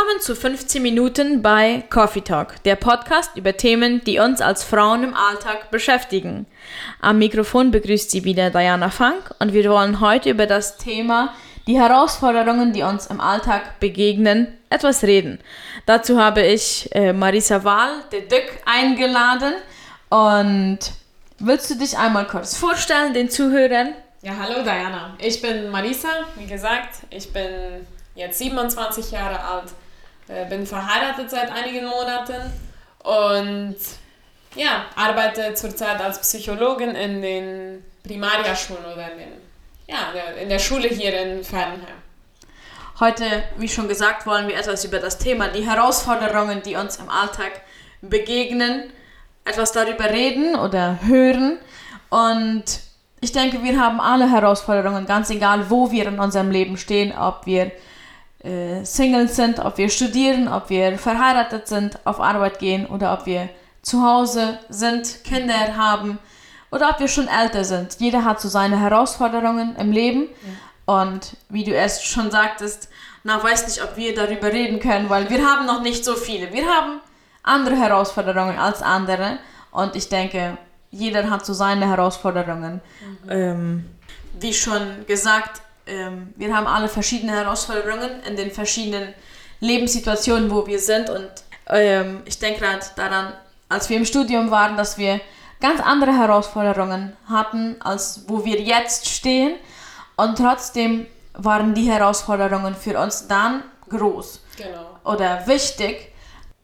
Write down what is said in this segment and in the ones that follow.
Willkommen zu 15 Minuten bei Coffee Talk, der Podcast über Themen, die uns als Frauen im Alltag beschäftigen. Am Mikrofon begrüßt sie wieder Diana Funk und wir wollen heute über das Thema die Herausforderungen, die uns im Alltag begegnen, etwas reden. Dazu habe ich äh, Marisa Wahl, der Dück, eingeladen. Und willst du dich einmal kurz vorstellen, den Zuhörern? Ja, hallo Diana. Ich bin Marisa, wie gesagt. Ich bin jetzt 27 Jahre alt, bin verheiratet seit einigen Monaten und ja, arbeite zurzeit als Psychologin in den Primariaschulen oder in, den, ja, in der Schule hier in Fernheim. Heute, wie schon gesagt, wollen wir etwas über das Thema, die Herausforderungen, die uns im Alltag begegnen, etwas darüber reden oder hören. Und ich denke, wir haben alle Herausforderungen, ganz egal, wo wir in unserem Leben stehen, ob wir äh, Single sind, ob wir studieren, ob wir verheiratet sind, auf Arbeit gehen oder ob wir zu Hause sind, Kinder haben oder ob wir schon älter sind. Jeder hat so seine Herausforderungen im Leben. Ja. Und wie du erst schon sagtest, na, weiß nicht, ob wir darüber reden können, weil wir haben noch nicht so viele. Wir haben andere Herausforderungen als andere. Und ich denke, jeder hat so seine Herausforderungen. Mhm. Ähm, wie schon gesagt, ähm, wir haben alle verschiedene Herausforderungen in den verschiedenen Lebenssituationen, wo wir sind. Und ähm, ich denke gerade daran, als wir im Studium waren, dass wir ganz andere Herausforderungen hatten, als wo wir jetzt stehen. Und trotzdem waren die Herausforderungen für uns dann groß genau. oder wichtig.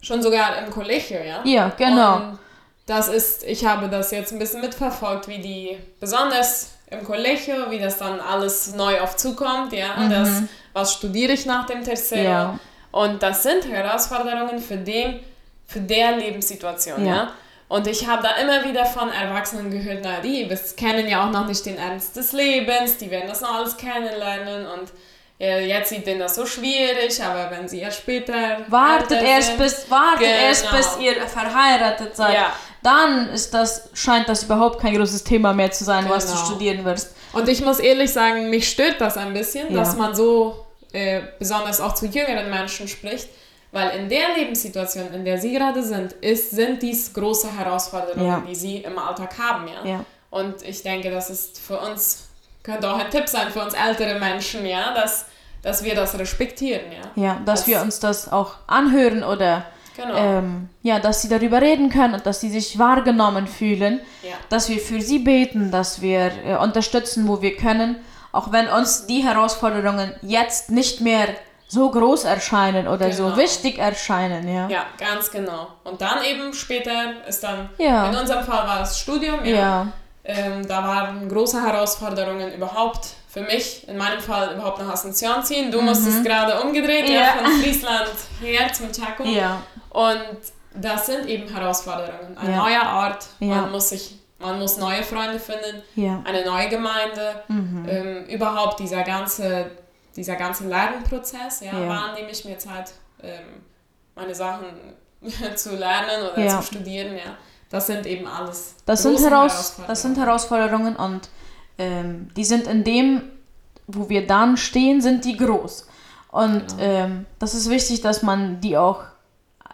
Schon sogar im Kollegium, ja? Ja, genau. Und das ist, ich habe das jetzt ein bisschen mitverfolgt, wie die besonders im Collegio, wie das dann alles neu auf zukommt, ja, mhm. das, was studiere ich nach dem Tercero. Ja. Und das sind Herausforderungen für den, für der Lebenssituation, ja. ja? Und ich habe da immer wieder von Erwachsenen gehört, na, die kennen ja auch noch nicht den Ernst des Lebens, die werden das noch alles kennenlernen und jetzt sieht denen das so schwierig, aber wenn sie ja später. Wartet erst bis, wartet genau. erst bis ihr verheiratet seid. Ja dann ist das, scheint das überhaupt kein großes Thema mehr zu sein, genau. was du genau. studieren wirst. Und ich muss ehrlich sagen, mich stört das ein bisschen, ja. dass man so äh, besonders auch zu jüngeren Menschen spricht, weil in der Lebenssituation, in der sie gerade sind, ist, sind dies große Herausforderungen, ja. die sie im Alltag haben. Ja? ja? Und ich denke, das ist für uns, könnte auch ein Tipp sein für uns ältere Menschen, ja, dass, dass wir das respektieren. Ja, ja dass das, wir uns das auch anhören oder Genau. Ähm, ja, dass sie darüber reden können und dass sie sich wahrgenommen fühlen, ja. dass wir für sie beten, dass wir äh, unterstützen, wo wir können, auch wenn uns die Herausforderungen jetzt nicht mehr so groß erscheinen oder genau. so wichtig erscheinen, ja. Ja, ganz genau. Und dann eben später ist dann, ja. in unserem Fall war es Studium, ja. ja. Ähm, da waren große Herausforderungen überhaupt für mich, in meinem Fall überhaupt nach Asunción ziehen. Du mhm. musstest gerade umgedreht, ja. ja, von Friesland her zum Chaco. Ja. Und das sind eben Herausforderungen. Ein ja. neuer Ort, ja. man muss sich man muss neue Freunde finden, ja. eine neue Gemeinde, mhm. ähm, überhaupt dieser ganze, dieser ganze Lernprozess, ja, ja. wann nehme ich mir Zeit, ähm, meine Sachen zu lernen oder ja. zu studieren, ja. Das sind eben alles. Das sind, Heraus das sind Herausforderungen und ähm, die sind in dem, wo wir dann stehen, sind die groß. Und genau. ähm, das ist wichtig, dass man die auch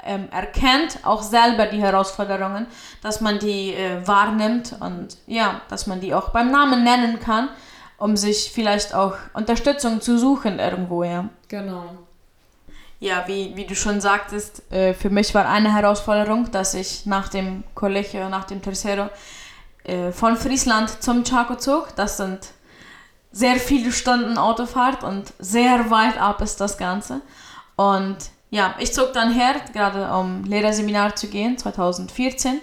ähm, erkennt, auch selber die Herausforderungen, dass man die äh, wahrnimmt und ja, dass man die auch beim Namen nennen kann, um sich vielleicht auch Unterstützung zu suchen irgendwo, ja. Genau. Ja, wie, wie du schon sagtest, äh, für mich war eine Herausforderung, dass ich nach dem Colegio, nach dem Tercero, äh, von Friesland zum Chaco zog. Das sind sehr viele Stunden Autofahrt und sehr weit ab ist das Ganze. Und ja, ich zog dann her, gerade um Lehrerseminar zu gehen, 2014.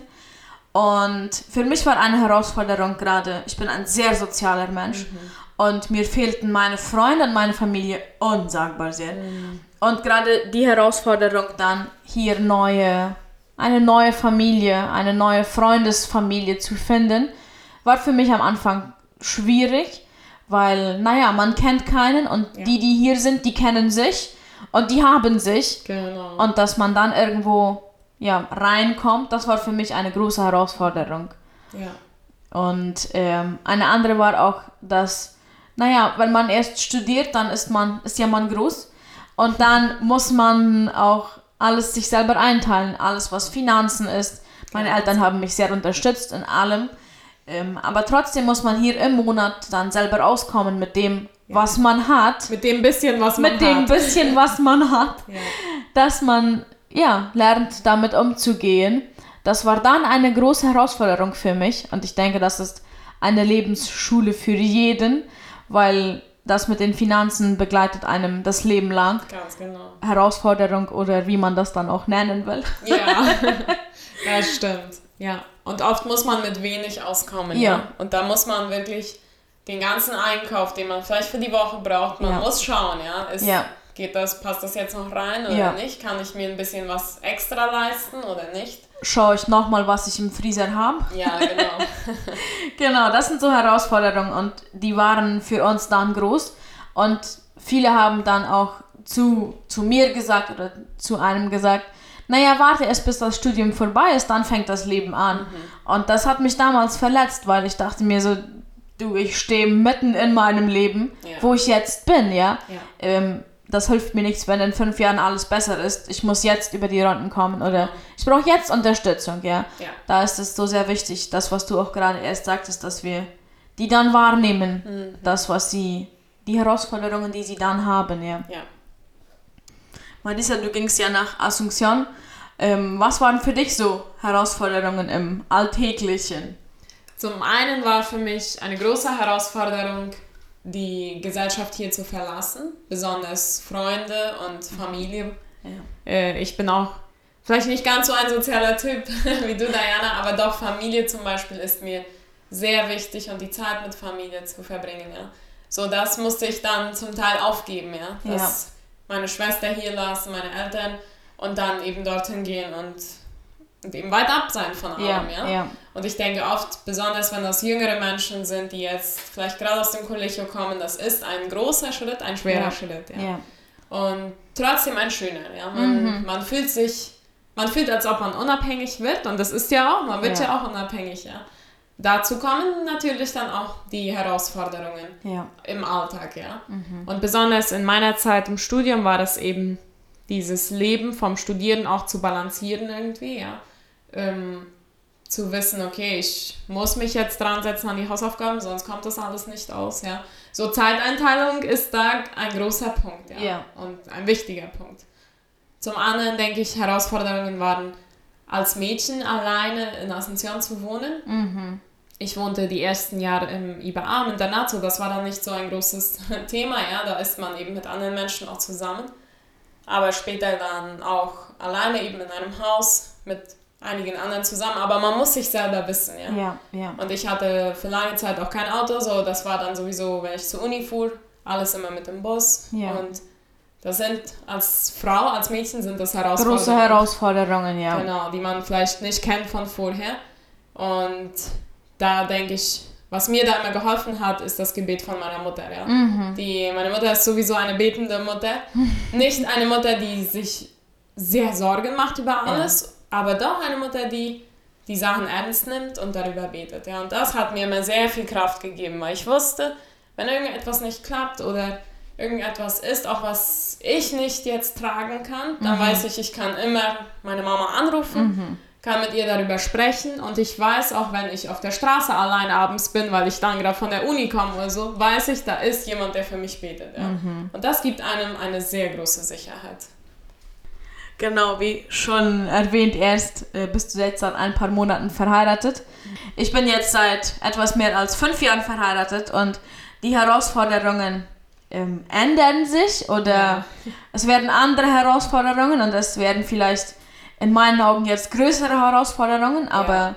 Und für mich war eine Herausforderung gerade, ich bin ein sehr sozialer Mensch mhm. und mir fehlten meine Freunde und meine Familie unsagbar sehr. Mhm. Und gerade die Herausforderung dann hier neue, eine neue Familie, eine neue Freundesfamilie zu finden, war für mich am Anfang schwierig, weil, naja, man kennt keinen und ja. die, die hier sind, die kennen sich und die haben sich. Genau. Und dass man dann irgendwo ja, reinkommt, das war für mich eine große Herausforderung. Ja. Und ähm, eine andere war auch, dass, naja, wenn man erst studiert, dann ist man, ist ja man groß. Und dann muss man auch alles sich selber einteilen, alles was Finanzen ist. Meine Eltern haben mich sehr unterstützt in allem. Ähm, aber trotzdem muss man hier im Monat dann selber auskommen mit dem, ja. was man hat. Mit dem bisschen, was man mit hat. Mit dem bisschen, was man hat. Ja. Dass man, ja, lernt, damit umzugehen. Das war dann eine große Herausforderung für mich. Und ich denke, das ist eine Lebensschule für jeden, weil das mit den Finanzen begleitet einem das Leben lang. Ganz genau. Herausforderung oder wie man das dann auch nennen will. Ja, das stimmt. Ja. Und oft muss man mit wenig auskommen. Ja. ja. Und da muss man wirklich den ganzen Einkauf, den man vielleicht für die Woche braucht, man ja. muss schauen, ja. Ist, ja. Geht das, passt das jetzt noch rein oder ja. nicht? Kann ich mir ein bisschen was extra leisten oder nicht? Schaue ich nochmal, was ich im Freezer habe? Ja, genau. genau, das sind so Herausforderungen und die waren für uns dann groß. Und viele haben dann auch zu, zu mir gesagt oder zu einem gesagt, naja, warte erst bis das Studium vorbei ist, dann fängt das Leben an. Mhm. Und das hat mich damals verletzt, weil ich dachte mir so, du, ich stehe mitten in meinem Leben, ja. wo ich jetzt bin, ja. ja. Ähm, das hilft mir nichts, wenn in fünf Jahren alles besser ist. Ich muss jetzt über die Runden kommen oder ich brauche jetzt Unterstützung, ja? ja. Da ist es so sehr wichtig, das, was du auch gerade erst sagtest, dass wir die dann wahrnehmen, mhm. das, was sie, die Herausforderungen, die sie dann haben, ja. ja. Marisa, du gingst ja nach Asunción. Ähm, was waren für dich so Herausforderungen im Alltäglichen? Zum einen war für mich eine große Herausforderung, die Gesellschaft hier zu verlassen, besonders Freunde und Familie. Ja. Äh, ich bin auch vielleicht nicht ganz so ein sozialer Typ wie du, Diana, aber doch Familie zum Beispiel ist mir sehr wichtig und die Zeit mit Familie zu verbringen. Ja. So, das musste ich dann zum Teil aufgeben, ja. Dass ja. meine Schwester hier lassen, meine Eltern und dann eben dorthin gehen und und eben weit ab sein von allem, ja, ja? ja, Und ich denke oft, besonders wenn das jüngere Menschen sind, die jetzt vielleicht gerade aus dem Collegio kommen, das ist ein großer Schritt, ein schwerer ja. Schritt, ja. ja. Und trotzdem ein schöner, ja. Man, mhm. man fühlt sich, man fühlt, als ob man unabhängig wird und das ist ja auch, man wird ja, auch unabhängig, ja. Dazu kommen natürlich dann auch die Herausforderungen im Alltag, ja. Mhm. Und besonders in meiner Zeit im Studium war das eben dieses Leben vom Studieren auch zu balancieren irgendwie, ja ähm, zu wissen, okay, ich muss mich jetzt dran setzen an die Hausaufgaben, sonst kommt das alles nicht aus, ja. So Zeiteinteilung ist da ein großer Punkt, ja. ja. Und ein wichtiger Punkt. Zum anderen denke ich, Herausforderungen waren, als Mädchen alleine in Asunción zu wohnen. Mhm. Ich wohnte die ersten Jahre im IBA, im Internat, so das war dann nicht so ein großes Thema, ja. Da ist man eben mit anderen Menschen auch zusammen. Aber später dann auch alleine eben in einem Haus mit einigen anderen zusammen, aber man muss sich selber wissen, ja? ja. Ja, Und ich hatte für lange Zeit auch kein Auto, so das war dann sowieso, wenn ich zur Uni fuhr, alles immer mit dem Bus. Ja. Und das sind als Frau, als Mädchen sind das Herausforderungen. Große Herausforderungen, ja. Genau, die man vielleicht nicht kennt von vorher. Und da denke ich, was mir da immer geholfen hat, ist das Gebet von meiner Mutter. Ja? Mhm. Die, meine Mutter ist sowieso eine betende Mutter. Nicht eine Mutter, die sich sehr Sorgen macht über alles aber doch eine Mutter, die die Sachen ernst nimmt und darüber betet. Ja, und das hat mir immer sehr viel Kraft gegeben, weil ich wusste, wenn irgendetwas nicht klappt oder irgendetwas ist, auch was ich nicht jetzt tragen kann, dann mhm. weiß ich, ich kann immer meine Mama anrufen, mhm. kann mit ihr darüber sprechen und ich weiß auch, wenn ich auf der Straße allein abends bin, weil ich dann gerade von der Uni komme oder so, weiß ich, da ist jemand, der für mich betet. Ja. Mhm. Und das gibt einem eine sehr große Sicherheit. Genau, wie schon erwähnt, erst äh, bist du jetzt seit ein paar Monaten verheiratet. Ich bin jetzt seit etwas mehr als fünf Jahren verheiratet und die Herausforderungen ähm, ändern sich oder ja. es werden andere Herausforderungen und es werden vielleicht in meinen Augen jetzt größere Herausforderungen, aber ja.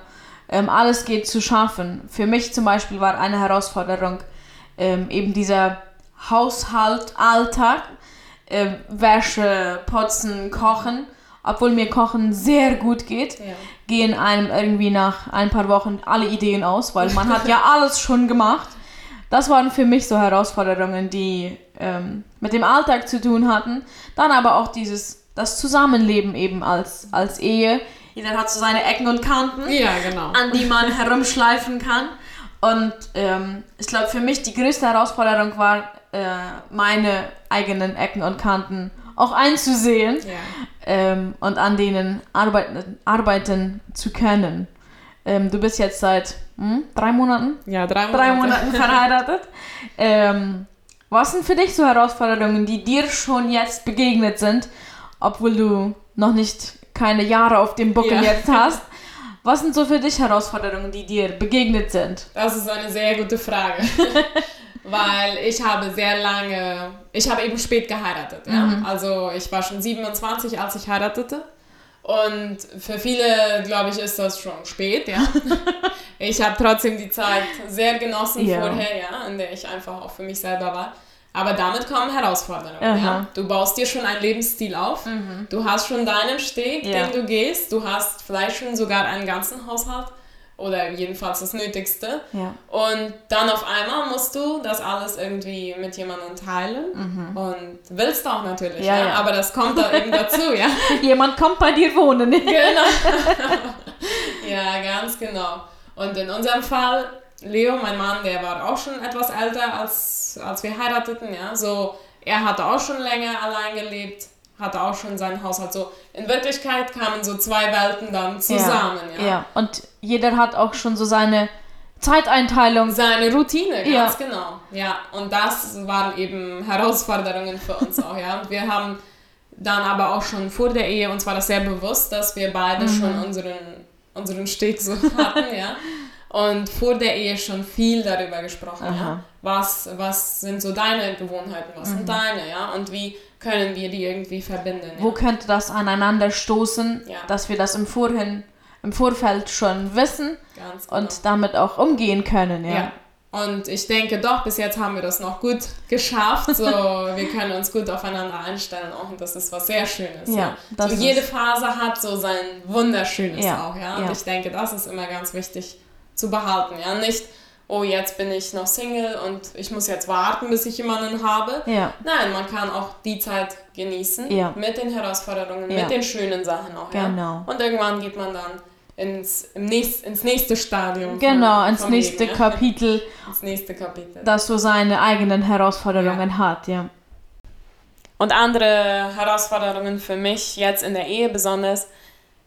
ähm, alles geht zu schaffen. Für mich zum Beispiel war eine Herausforderung ähm, eben dieser Haushaltalltag äh, Wäsche, Putzen, Kochen. Obwohl mir Kochen sehr gut geht, ja. gehen einem irgendwie nach ein paar Wochen alle Ideen aus, weil man hat ja alles schon gemacht. Das waren für mich so Herausforderungen, die ähm, mit dem Alltag zu tun hatten. Dann aber auch dieses, das Zusammenleben eben als, als Ehe. Jeder hat so seine Ecken und Kanten, ja, genau. an die man herumschleifen kann. Und ähm, ich glaube, für mich die größte Herausforderung war, äh, meine eigenen Ecken und Kanten auch einzusehen ja. ähm, und an denen arbeiten, arbeiten zu können. Ähm, du bist jetzt seit hm, drei Monaten? Ja, drei Monate. Drei Monaten verheiratet. ähm, was sind für dich so Herausforderungen, die dir schon jetzt begegnet sind, obwohl du noch nicht keine Jahre auf dem Buckel ja. jetzt hast? Was sind so für dich Herausforderungen, die dir begegnet sind? Das ist eine sehr gute Frage. Weil ich habe sehr lange, ich habe eben spät geheiratet. Ja? Mhm. Also ich war schon 27, als ich heiratete. Und für viele, glaube ich, ist das schon spät, ja. ich habe trotzdem die Zeit sehr genossen ja. vorher, ja, in der ich einfach auch für mich selber war. Aber damit kommen Herausforderungen. Ja? Du baust dir schon einen Lebensstil auf. Mhm. Du hast schon deinen Steg, ja. den du gehst. Du hast vielleicht schon sogar einen ganzen Haushalt oder jedenfalls das Nötigste. Ja. Und dann auf einmal musst du das alles irgendwie mit jemandem teilen mhm. und willst auch natürlich, ja, ja. aber das kommt da eben dazu, ja. Jemand kommt bei dir wohnen. genau. ja, ganz genau. Und in unserem Fall Leo, mein Mann, der war auch schon etwas älter, als, als wir heirateten, ja. So, er hatte auch schon länger allein gelebt, hatte auch schon seinen Haushalt. So, in Wirklichkeit kamen so zwei Welten dann zusammen, ja. Ja, ja. und jeder hat auch schon so seine Zeiteinteilung. Seine Routine, ja. ganz genau. Ja, und das waren eben Herausforderungen für uns auch, ja. Und wir haben dann aber auch schon vor der Ehe, uns war das sehr bewusst, dass wir beide mhm. schon unseren, unseren Steg so hatten, ja und vor der Ehe schon viel darüber gesprochen. Ja? Was, was sind so deine Gewohnheiten, was mhm. sind deine, ja? Und wie können wir die irgendwie verbinden? Wo ja? könnte das aneinander stoßen, ja. dass wir das im, Vorhin, im Vorfeld schon wissen genau. und damit auch umgehen können, ja. ja. Und ich denke doch, bis jetzt haben wir das noch gut geschafft. So, wir können uns gut aufeinander einstellen auch und das ist was sehr Schönes. Ja, ja. So, jede Phase hat so sein Wunderschönes ja, auch, ja. Und ja. ich denke, das ist immer ganz wichtig, zu behalten. Ja, nicht, oh, jetzt bin ich noch Single und ich muss jetzt warten, bis ich jemanden habe. Ja. Nein, man kann auch die Zeit genießen ja. mit den Herausforderungen, ja. mit den schönen Sachen auch. Genau. Und irgendwann geht man dann ins, nächst, ins nächste Stadium. Genau, von, ins nächste Leben, Kapitel. ins nächste Kapitel. Das so seine eigenen Herausforderungen hat, ja. Und andere Herausforderungen für mich jetzt in der Ehe besonders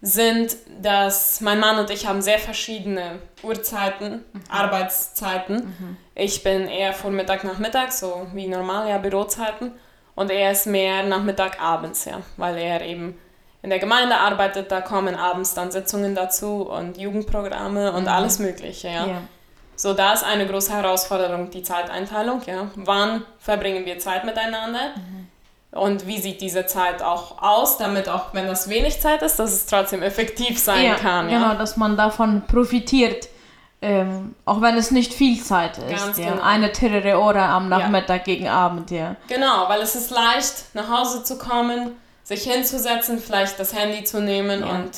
sind, dass mein Mann und ich haben sehr verschiedene Uhrzeiten, mhm. Arbeitszeiten. Mhm. Ich bin eher Vormittag, Nachmittag, so wie normal, ja, Bürozeiten. Und er ist mehr Nachmittag, abends, ja, weil er eben in der Gemeinde arbeitet, da kommen abends dann Sitzungen dazu und Jugendprogramme und mhm. alles Mögliche, ja. ja. So, da ist eine große Herausforderung, die Zeiteinteilung, ja. Wann verbringen wir Zeit miteinander? Mhm und wie sieht diese Zeit auch aus, damit auch wenn das wenig Zeit ist, dass es trotzdem effektiv sein ja, kann. Ja? Genau, dass man davon profitiert, ähm, auch wenn es nicht viel Zeit ist. Ganz ja. genau. Eine Terrore am Nachmittag ja. gegen Abend, ja. Genau, weil es ist leicht, nach Hause zu kommen, sich hinzusetzen, vielleicht das Handy zu nehmen und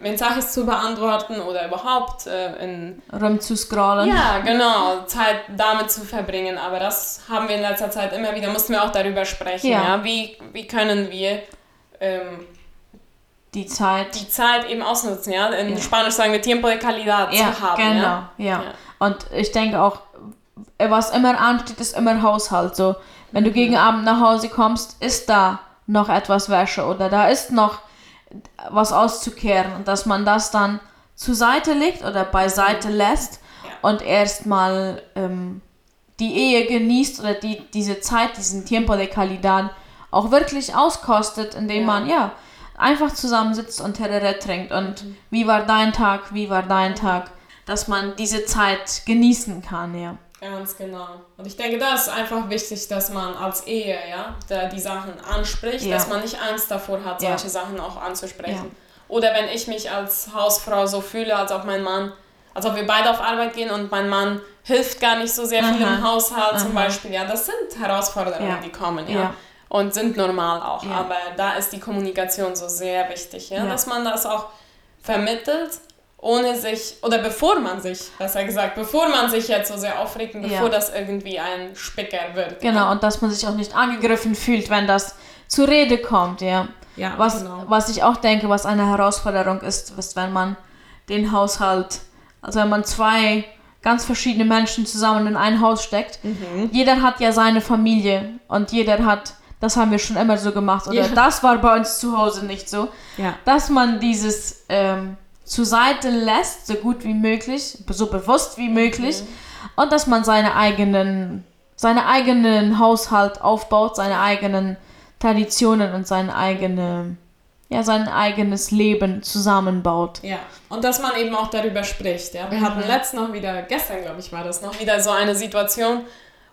Mensages zu beantworten oder überhaupt äh, in rumzuscrollen. Ja, genau, Zeit damit zu verbringen. Aber das haben wir in letzter Zeit immer wieder, mussten wir auch darüber sprechen. Ja. ja? Wie, wie können wir ähm, die Zeit die Zeit eben ausnutzen, ja? In ja. Spanisch sagen wir Tiempo de Calidad ja, zu haben. Genau, ja? ja. Und ich denke auch, was immer ansteht, ist immer Haushalt. So, wenn du mhm. gegen Abend nach Hause kommst, ist da noch etwas Wäsche oder da ist noch was auszukehren und dass man das dann zur Seite legt oder beiseite lässt ja. und erstmal ähm, die Ehe genießt oder die, diese Zeit, diesen Tiempo de Calidad auch wirklich auskostet, indem ja. man ja einfach zusammensitzt und Terere trinkt und mhm. wie war dein Tag, wie war dein Tag, dass man diese Zeit genießen kann, ja. Ganz genau. Und ich denke, da ist einfach wichtig, dass man als Ehe, ja, da die Sachen anspricht, ja. dass man nicht Angst davor hat, solche ja. Sachen auch anzusprechen. Ja. Oder wenn ich mich als Hausfrau so fühle, als ob mein Mann, als ob wir beide auf Arbeit gehen und mein Mann hilft gar nicht so sehr Aha. viel im Haushalt Aha. zum Beispiel, ja, das sind Herausforderungen, die kommen, ja. Und sind normal auch. Aber da ist die Kommunikation so sehr wichtig, ja, dass man das auch vermittelt ohne sich, oder bevor man sich, besser gesagt, bevor man sich jetzt so sehr aufregt bevor ja. das irgendwie ein Spicker wird. Genau, ja. und dass man sich auch nicht angegriffen fühlt, wenn das zur Rede kommt, ja. Ja, was, genau. was ich auch denke, was eine Herausforderung ist, ist, wenn man den Haushalt, also wenn man zwei ganz verschiedene Menschen zusammen in ein Haus steckt. Mhm. Jeder hat ja seine Familie und jeder hat das haben wir schon immer so gemacht oder ja. das war bei uns zu Hause nicht so. Ja. Dass man dieses ähm, zur Seite lässt, so gut wie möglich, so bewusst wie möglich mhm. und dass man seine eigenen, seine eigenen Haushalt aufbaut, seine eigenen Traditionen und seine eigene ja, sein eigenes Leben zusammenbaut. Ja, und dass man eben auch darüber spricht. Ja? Wir mhm. hatten letztens noch wieder, gestern glaube ich war das, noch wieder so eine Situation,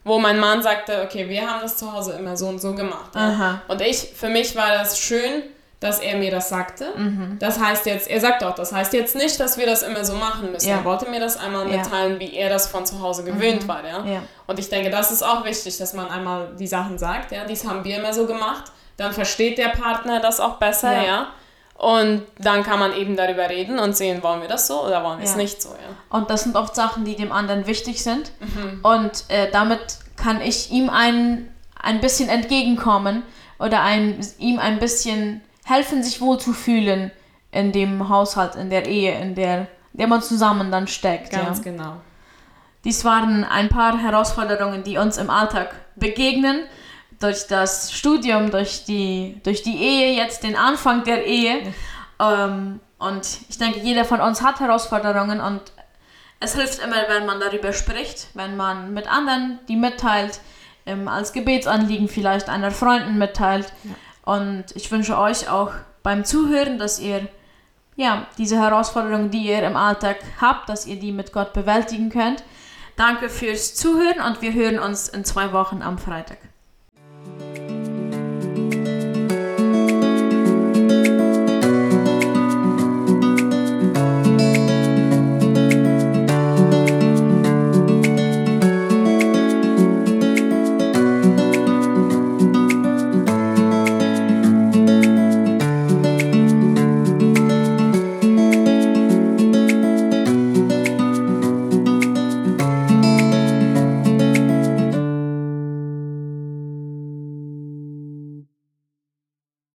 wo mein Mann sagte, okay, wir haben das zu Hause immer so und so gemacht. Ja? Und ich, für mich war das schön, dass er mir das sagte. Mhm. Das heißt jetzt, er sagt auch, das heißt jetzt nicht, dass wir das immer so machen müssen. Ja. Er wollte mir das einmal mitteilen, ja. wie er das von zu Hause gewöhnt mhm. war. Ja? ja? Und ich denke, das ist auch wichtig, dass man einmal die Sachen sagt. Ja? Dies haben wir immer so gemacht dann versteht der Partner das auch besser, ja. Und dann kann man eben darüber reden und sehen, wollen wir das so oder wollen wir ja. es nicht so, ja. Und das sind oft Sachen, die dem anderen wichtig sind. Mhm. Und äh, damit kann ich ihm ein, ein bisschen entgegenkommen oder ein, ihm ein bisschen helfen, sich wohlzufühlen in dem Haushalt, in der Ehe, in der, in der man zusammen dann steckt. Ganz ja. genau. Dies waren ein paar Herausforderungen, die uns im Alltag begegnen durch das Studium, durch die, durch die Ehe, jetzt den Anfang der Ehe. Ähm, und ich denke, jeder von uns hat Herausforderungen und es hilft immer, wenn man darüber spricht, wenn man mit anderen die mitteilt, ähm, als Gebetsanliegen vielleicht einer Freundin mitteilt. Ja. Und ich wünsche euch auch beim Zuhören, dass ihr ja, diese Herausforderungen, die ihr im Alltag habt, dass ihr die mit Gott bewältigen könnt. Danke fürs Zuhören und wir hören uns in zwei Wochen am Freitag.